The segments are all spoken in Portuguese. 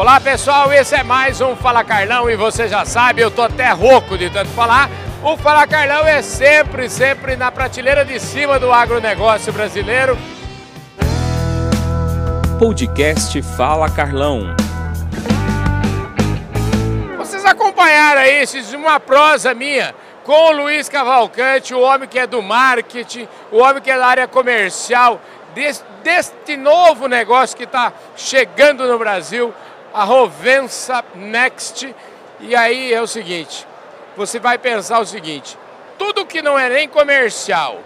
Olá pessoal, esse é mais um Fala Carlão e você já sabe, eu tô até rouco de tanto falar. O Fala Carlão é sempre, sempre na prateleira de cima do agronegócio brasileiro. Podcast Fala Carlão. Vocês acompanharam aí uma prosa minha com o Luiz Cavalcante, o homem que é do marketing, o homem que é da área comercial, deste novo negócio que está chegando no Brasil, a Rovensa Next. E aí é o seguinte, você vai pensar o seguinte, tudo que não é nem comercial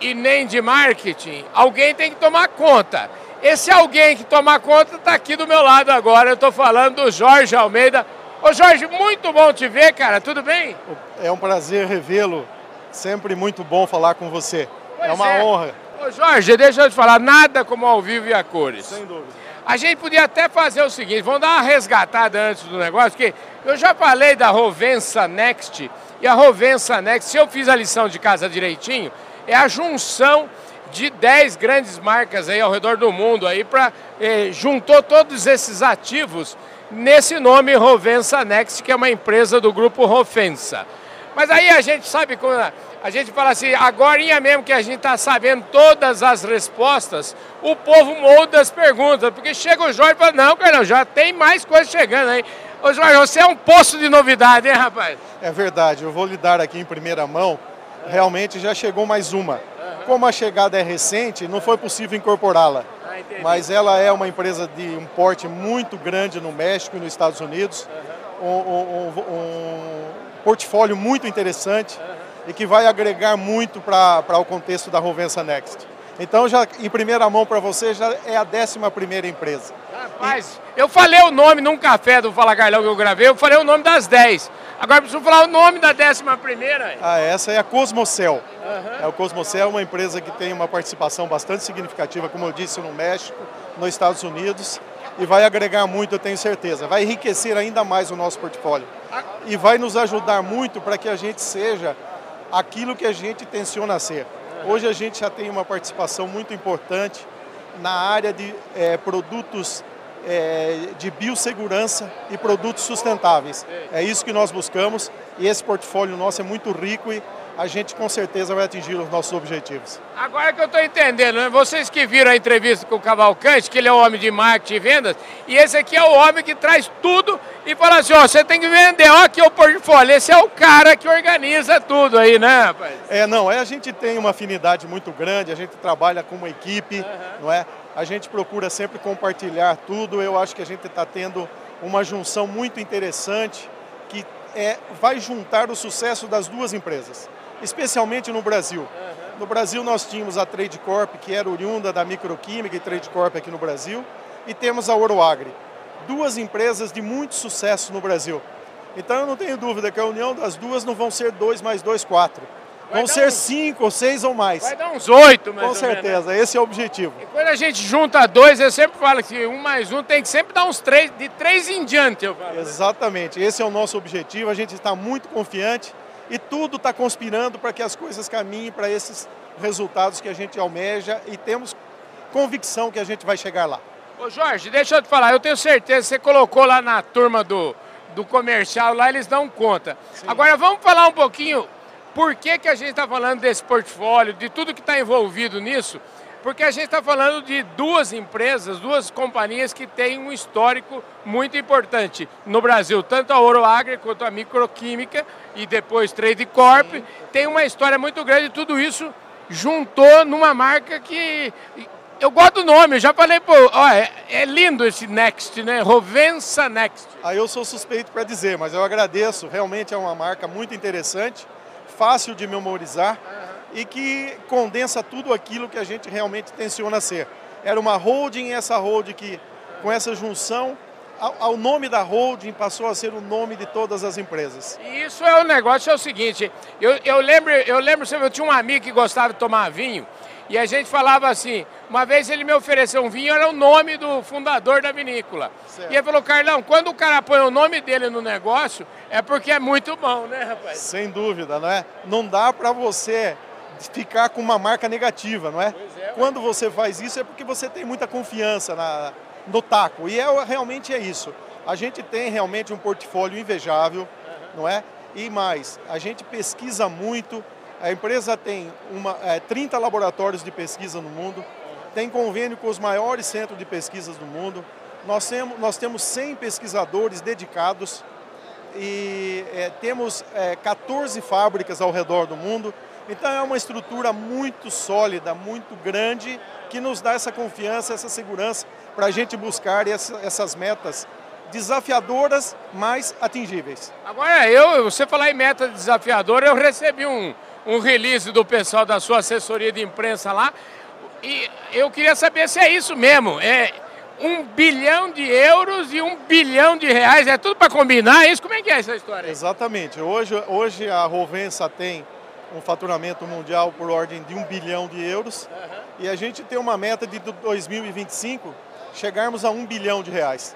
e nem de marketing, alguém tem que tomar conta. Esse alguém que tomar conta está aqui do meu lado agora. Eu estou falando do Jorge Almeida. Ô Jorge, muito bom te ver, cara. Tudo bem? É um prazer revê-lo. Sempre muito bom falar com você. Pois é uma é. honra. Ô Jorge, deixa eu te falar, nada como ao vivo e a cores. Sem dúvida. A gente podia até fazer o seguinte, vamos dar uma resgatada antes do negócio, porque eu já falei da Rovensa Next, e a Rovensa Next, se eu fiz a lição de casa direitinho, é a junção de 10 grandes marcas aí ao redor do mundo aí para eh, juntou todos esses ativos nesse nome Rovensa Next, que é uma empresa do grupo Rofensa. Mas aí a gente sabe quando a gente fala assim, agora mesmo que a gente está sabendo todas as respostas, o povo molda as perguntas, porque chega o Jorge e fala, não, Carlão, já tem mais coisa chegando aí. Ô Jorge, você é um poço de novidade, hein, rapaz? É verdade, eu vou lhe dar aqui em primeira mão. Realmente já chegou mais uma. Como a chegada é recente, não foi possível incorporá-la. Ah. Mas ela é uma empresa de um porte muito grande no México e nos Estados Unidos. Um- um- um portfólio muito interessante e que vai agregar muito para o contexto da Rovensa Next. Então, já em primeira mão para você, já é a 11 primeira empresa. Rapaz, eu falei o nome num café do Fala Carlão que eu gravei, eu falei o nome das 10. Agora preciso falar o nome da décima primeira. Ah, essa é a Cosmocel. É o Cosmocel é uma empresa que tem uma participação bastante significativa, como eu disse, no México, nos Estados Unidos, e vai agregar muito, eu tenho certeza. Vai enriquecer ainda mais o nosso portfólio. E vai nos ajudar muito para que a gente seja aquilo que a gente intenciona ser. Hoje a gente já tem uma participação muito importante na área de eh, produtos eh, de biossegurança e produtos sustentáveis. É isso que nós buscamos e esse portfólio nosso é muito rico e a gente com certeza vai atingir os nossos objetivos. Agora que eu estou entendendo, né? vocês que viram a entrevista com o Cavalcante, que ele é o homem de marketing e vendas, e esse aqui é o homem que traz tudo e fala assim, ó, você tem que vender, ó aqui é o portfólio, esse é o cara que organiza tudo aí, né, rapaz? É, não, é, a gente tem uma afinidade muito grande, a gente trabalha como equipe, não é? A gente procura sempre compartilhar tudo. Eu acho que a gente está tendo uma junção muito interessante que é, vai juntar o sucesso das duas empresas, especialmente no Brasil. No Brasil nós tínhamos a Trade Corp, que era oriunda da Microquímica e Trade Corp aqui no Brasil, e temos a Oroagri, duas empresas de muito sucesso no Brasil. Então eu não tenho dúvida que a união das duas não vão ser dois mais dois, quatro. Vai Vão ser um- cinco ou seis ou mais. Vai dar uns oito, mais Com menos, né? certeza, esse é o objetivo. E quando a gente junta dois, eu sempre falo que um mais um tem que sempre dar uns três, de três em diante, eu falo. Exatamente, esse é o nosso objetivo. A gente está muito confiante e tudo está conspirando para que as coisas caminhem para esses resultados que a gente almeja e temos convicção que a gente vai chegar lá. Ô Jorge, deixa eu te falar, eu tenho certeza, você colocou lá na turma do, do comercial, lá eles dão conta. Agora vamos falar um pouquinho por que, que a gente está falando desse portfólio, de tudo que está envolvido nisso, porque a gente está falando de duas empresas, duas companhias que têm um histórico muito importante no Brasil, tanto a Oroagri quanto a Microquímica e depois Trade Corp, tem uma história muito grande e tudo isso juntou numa marca que eu gosto do nome, eu já falei, pô, ó, é, é lindo esse Next, né? Rovensa Next. Aí eu sou suspeito para dizer, mas eu agradeço. Realmente é uma marca muito interessante, fácil de memorizar e que condensa tudo aquilo que a gente realmente tenciona ser. Era uma holding e essa holding que, com essa junção, ao, nome da holding passou a ser o nome de todas as empresas. E isso é o negócio, é o seguinte, eu, eu lembro, eu lembro, eu tinha um amigo que gostava de tomar vinho, e a gente falava assim, uma vez ele me ofereceu um vinho, era o nome do fundador da vinícola. Certo. E ele falou, Carlão, quando o cara põe o nome dele no negócio, é porque é muito bom, né, rapaz? Sem dúvida, não é? Não dá para você ficar com uma marca negativa, não é? É. Quando você faz isso é porque você tem muita confiança na, no taco. E é, realmente é isso. A gente tem realmente um portfólio invejável, não é? E mais, a gente pesquisa muito, a empresa tem uma, é, 30 laboratórios de pesquisa no mundo, tem convênio com os maiores centros de pesquisas do mundo, nós temos, nós temos 100 pesquisadores dedicados e é, temos é, 14 fábricas ao redor do mundo. Então é uma estrutura muito sólida, muito grande, que nos dá essa confiança, essa segurança para a gente buscar essa, essas metas desafiadoras, mas atingíveis. Agora, eu, você falar em meta desafiadora, eu recebi um, um release do pessoal da sua assessoria de imprensa lá, e eu queria saber se é isso mesmo. É, um bilhão de euros e um bilhão de reais. É tudo para combinar é isso? Como é que é essa história? Exatamente. Hoje, hoje a Rovensa tem um faturamento mundial por ordem de um bilhão de euros uhum. e a gente tem uma meta de 2025 chegarmos a um bilhão de reais.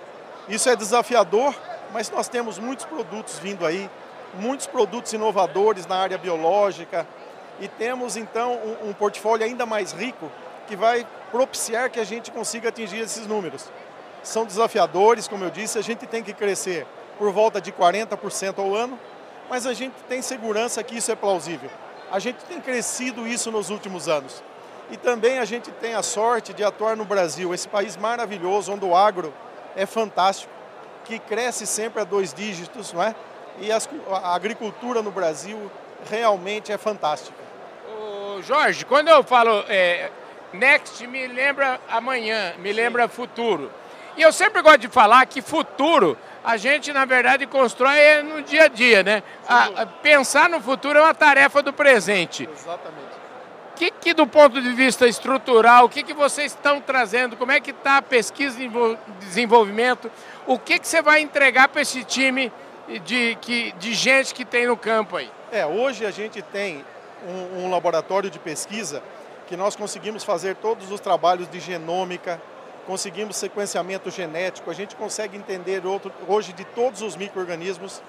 Isso é desafiador, mas nós temos muitos produtos vindo aí, muitos produtos inovadores na área biológica e temos então um, um portfólio ainda mais rico que vai propiciar que a gente consiga atingir esses números. São desafiadores, como eu disse, a gente tem que crescer por volta de 40% ao ano, mas a gente tem segurança que isso é plausível. A gente tem crescido isso nos últimos anos. E também a gente tem a sorte de atuar no Brasil, esse país maravilhoso, onde o agro é fantástico, que cresce sempre a dois dígitos, não é? E as, a agricultura no Brasil realmente é fantástica. Ô Jorge, quando eu falo é, Next me lembra amanhã, me lembra futuro. E eu sempre gosto de falar que futuro a gente, na verdade, constrói no dia a dia, né? A, a pensar no futuro é uma tarefa do presente. Exatamente. O que, que, do ponto de vista estrutural, o que, que vocês estão trazendo? Como é que está a pesquisa e desenvolvimento? O que, que você vai entregar para esse time de, que, de gente que tem no campo aí? É, hoje a gente tem um, um laboratório de pesquisa que nós conseguimos fazer todos os trabalhos de genômica, conseguimos sequenciamento genético, a gente consegue entender outro, hoje de todos os micro-organismos,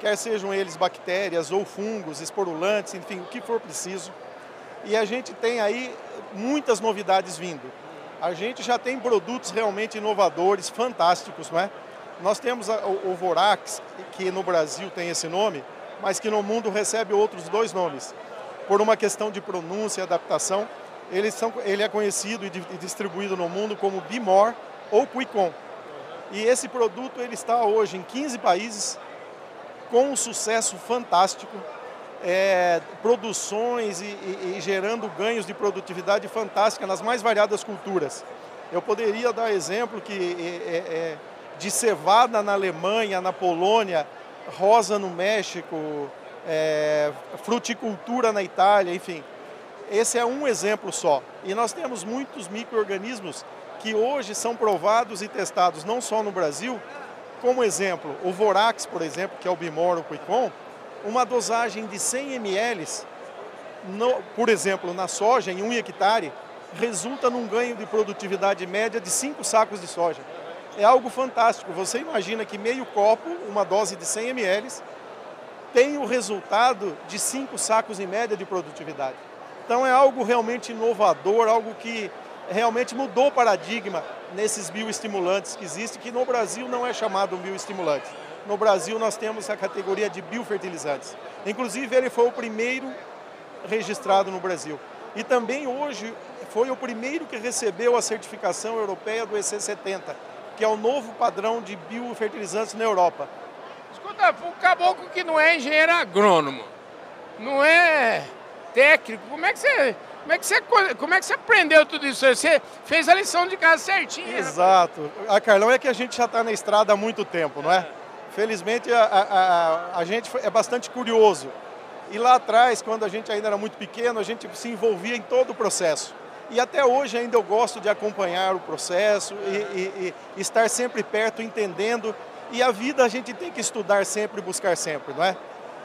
quer sejam eles bactérias ou fungos, esporulantes, enfim, o que for preciso. E a gente tem aí muitas novidades vindo. A gente já tem produtos realmente inovadores, fantásticos, não é? Nós temos o, Vorax, que no Brasil tem esse nome, mas que no mundo recebe outros dois nomes por uma questão de pronúncia e adaptação. São, ele é conhecido e distribuído no mundo como Bimor ou Quicon. E esse produto ele está hoje em 15 países com um sucesso fantástico, é, produções e, e, e, gerando ganhos de produtividade fantástica nas mais variadas culturas. Eu poderia dar exemplo que é, é de cevada na Alemanha, na Polônia, rosa no México, é, fruticultura na Itália, enfim. Esse é um exemplo só. E nós temos muitos micro-organismos que hoje são provados e testados não só no Brasil, como exemplo, o Vorax, por exemplo, que é o Bimor, o Quicon, uma dosagem de 100 ml, no, por exemplo, na soja, em um hectare, resulta num ganho de produtividade média de 5 sacos de soja. É algo fantástico. Você imagina que meio copo, uma dose de 100 ml, tem o resultado de cinco sacos em média de produtividade. Então é algo realmente inovador, algo que realmente mudou o paradigma nesses bioestimulantes que existem, que no Brasil não é chamado bioestimulante. No Brasil nós temos a categoria de biofertilizantes. Inclusive ele foi o primeiro registrado no Brasil. E também hoje foi o primeiro que recebeu a certificação europeia do EC70, que é o novo padrão de biofertilizantes na Europa. Escuta, o caboclo que não é engenheiro agrônomo, não é técnico, como é que você. Como é, que você, como é que você aprendeu tudo isso? Você fez a lição de casa certinho. Né, Exato. A Carlão é que a gente já está na estrada há muito tempo, não é? é. Felizmente a, a, a, gente é bastante curioso. E lá atrás, quando a gente ainda era muito pequeno, a gente se envolvia em todo o processo. E até hoje ainda eu gosto de acompanhar o processo e, e, e estar sempre perto, entendendo e a vida a gente tem que estudar sempre e buscar sempre, não é?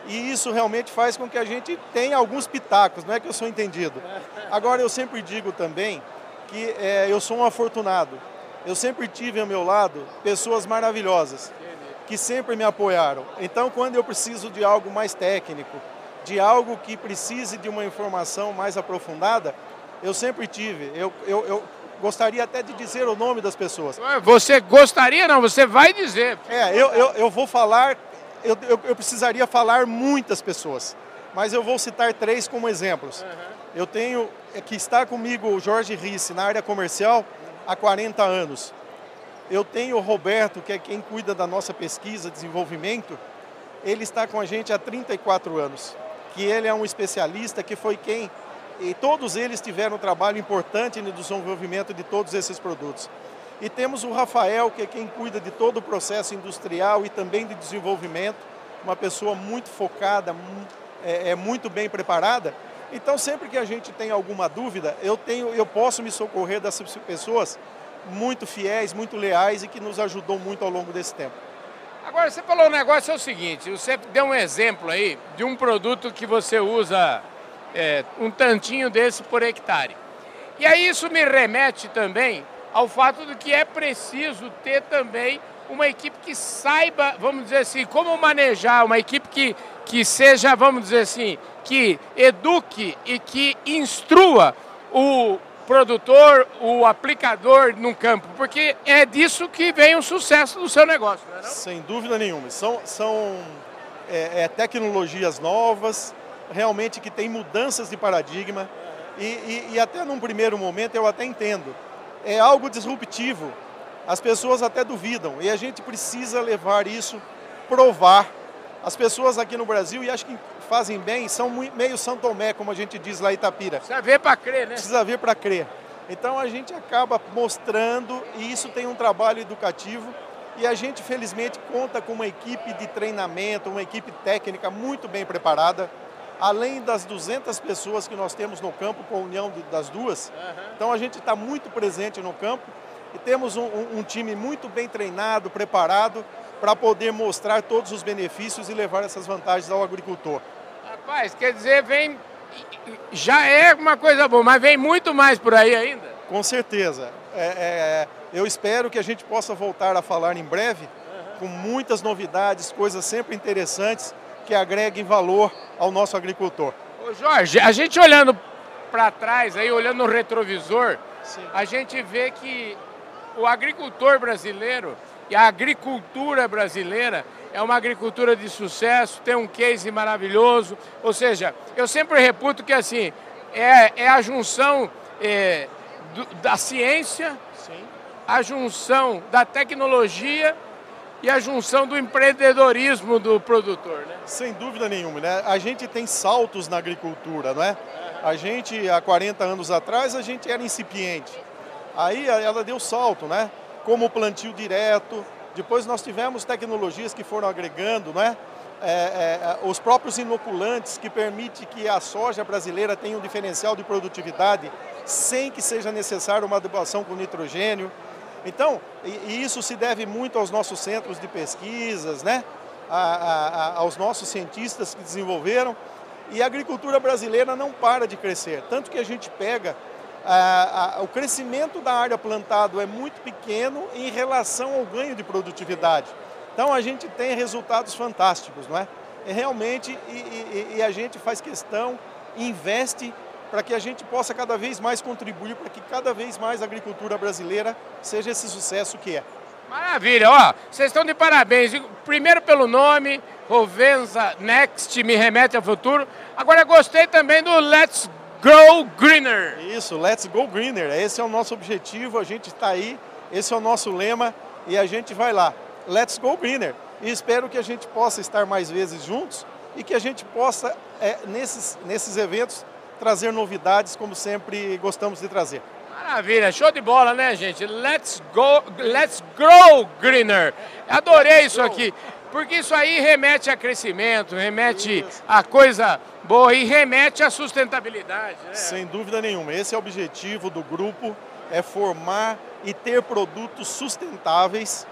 E isso realmente faz com que a gente tenha alguns pitacos, não é que eu sou entendido. Agora, eu sempre digo também que é, eu sou um afortunado. Eu sempre tive ao meu lado pessoas maravilhosas que sempre me apoiaram. Então, quando eu preciso de algo mais técnico, de algo que precise de uma informação mais aprofundada, eu sempre tive. Eu, eu, eu gostaria até de dizer o nome das pessoas. Você gostaria, não, você vai dizer. É, eu, eu, eu vou falar, eu, eu, eu, precisaria falar muitas pessoas, mas eu vou citar três como exemplos. Uhum. Eu tenho, é, que está comigo o Jorge Risse na área comercial há 40 anos. Eu tenho o Roberto, que é quem cuida da nossa pesquisa, desenvolvimento, ele está com a gente há 34 anos, que ele é um especialista, que foi quem, e todos eles tiveram um trabalho importante no desenvolvimento de todos esses produtos. E temos o Rafael, que é quem cuida de todo o processo industrial e também de desenvolvimento, uma pessoa muito focada, é, é muito bem preparada. Então, sempre que a gente tem alguma dúvida, eu, tenho, eu posso me socorrer dessas pessoas muito fiéis, muito leais e que nos ajudou muito ao longo desse tempo. Agora, você falou um negócio, é o seguinte, você deu um exemplo aí de um produto que você usa é, um tantinho desse por hectare. E aí isso me remete também ao fato de que é preciso ter também uma equipe que saiba, vamos dizer assim, como manejar, uma equipe que, que seja, vamos dizer assim, que eduque e que instrua o, produtor, o aplicador no campo, porque é disso que vem o sucesso do seu negócio, não é não? Sem dúvida nenhuma. São, são é, é, tecnologias novas, realmente que tem mudanças de paradigma e, e, e até num primeiro momento eu até entendo. É algo disruptivo. As pessoas até duvidam e a gente precisa levar isso, provar. As pessoas aqui no Brasil, e acho que fazem bem são meio São Tomé, como a gente diz lá em Itapira. Precisa ver para crer, né? Precisa ver para crer. Então a gente acaba mostrando, e isso tem um trabalho educativo, e a gente felizmente conta com uma equipe de treinamento, uma equipe técnica muito bem preparada, além das 200 pessoas que nós temos no campo com a união das duas. Uhum. Então a gente está muito presente no campo e temos um, um, time muito bem treinado, preparado para poder mostrar todos os benefícios e levar essas vantagens ao agricultor. Rapaz, quer dizer, vem. Já é uma coisa boa, mas vem muito mais por aí ainda? Com certeza. É, é, eu espero que a gente possa voltar a falar em breve, uhum. com muitas novidades, coisas sempre interessantes que agreguem valor ao nosso agricultor. Ô Jorge, a gente olhando para trás, aí, olhando no retrovisor, Sim. a gente vê que o agricultor brasileiro e a agricultura brasileira é uma agricultura de sucesso, tem um case maravilhoso. Ou seja, eu sempre reputo que assim é, é a junção é, do, da ciência, Sim. a junção da tecnologia e a junção do empreendedorismo do produtor, né? Sem dúvida nenhuma, né? A gente tem saltos na agricultura, não é? A gente, há 40 anos atrás, a gente era incipiente. Aí ela deu salto, né? Como o plantio direto, depois nós tivemos tecnologias que foram agregando, né? É, é, os próprios inoculantes que permitem que a soja brasileira tenha um diferencial de produtividade sem que seja necessário uma adubação com nitrogênio. Então, e, isso se deve muito aos nossos centros de pesquisas, né? A, a, aos nossos cientistas que desenvolveram. E a agricultura brasileira não para de crescer. Tanto que a gente pega a, o crescimento da área plantada é muito pequeno em relação ao ganho de produtividade. Então a gente tem resultados fantásticos, não é? E realmente, e, e, e a gente faz questão, investe para que a gente possa cada vez mais contribuir para que cada vez mais a agricultura brasileira seja esse sucesso que é. Maravilha, ó, vocês estão de parabéns. Primeiro pelo nome, Rovenza Next, me remete ao futuro. Agora gostei também do Let's Grow Greener. Isso, Let's Go Greener. Esse é o nosso objetivo, a gente está aí, esse é o nosso lema e a gente vai lá. Let's Go Greener. E espero que a gente possa estar mais vezes juntos e que a gente possa, é, nesses, nesses eventos, trazer novidades como sempre gostamos de trazer. Maravilha, show de bola, né, gente? Let's go, let's grow greener. Adorei isso aqui, porque isso aí remete a crescimento, remete isso. a coisa boa e remete à sustentabilidade. Né? Sem dúvida nenhuma. Esse é o objetivo do grupo, é formar e ter produtos sustentáveis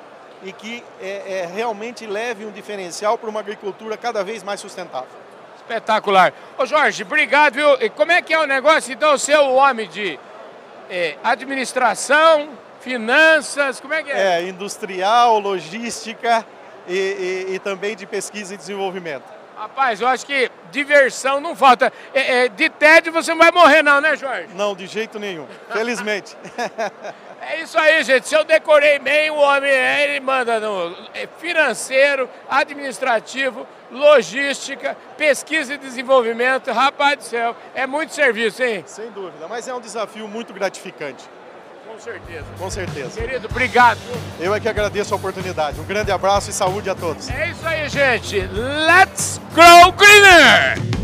e que é, é, realmente leve um diferencial para uma agricultura cada vez mais sustentável. Espetacular. Ô Jorge, obrigado, viu? E como é que é o negócio, então, ser o homem de é, administração, finanças, como é que é? É, industrial, logística e, e, e também de pesquisa e desenvolvimento. Rapaz, eu acho que diversão não falta. É, é, de tédio você não vai morrer não, né, Jorge? Não, de jeito nenhum. Felizmente. É isso aí, gente. Se eu decorei bem, o homem ele manda no é financeiro, administrativo, logística, pesquisa e desenvolvimento. Rapaz do céu, é muito serviço, hein? Sem dúvida, mas é um desafio muito gratificante. Com certeza. Com certeza. Querido, obrigado. Eu é que agradeço a oportunidade. Um grande abraço e saúde a todos. É isso aí, gente. Let's grow greener!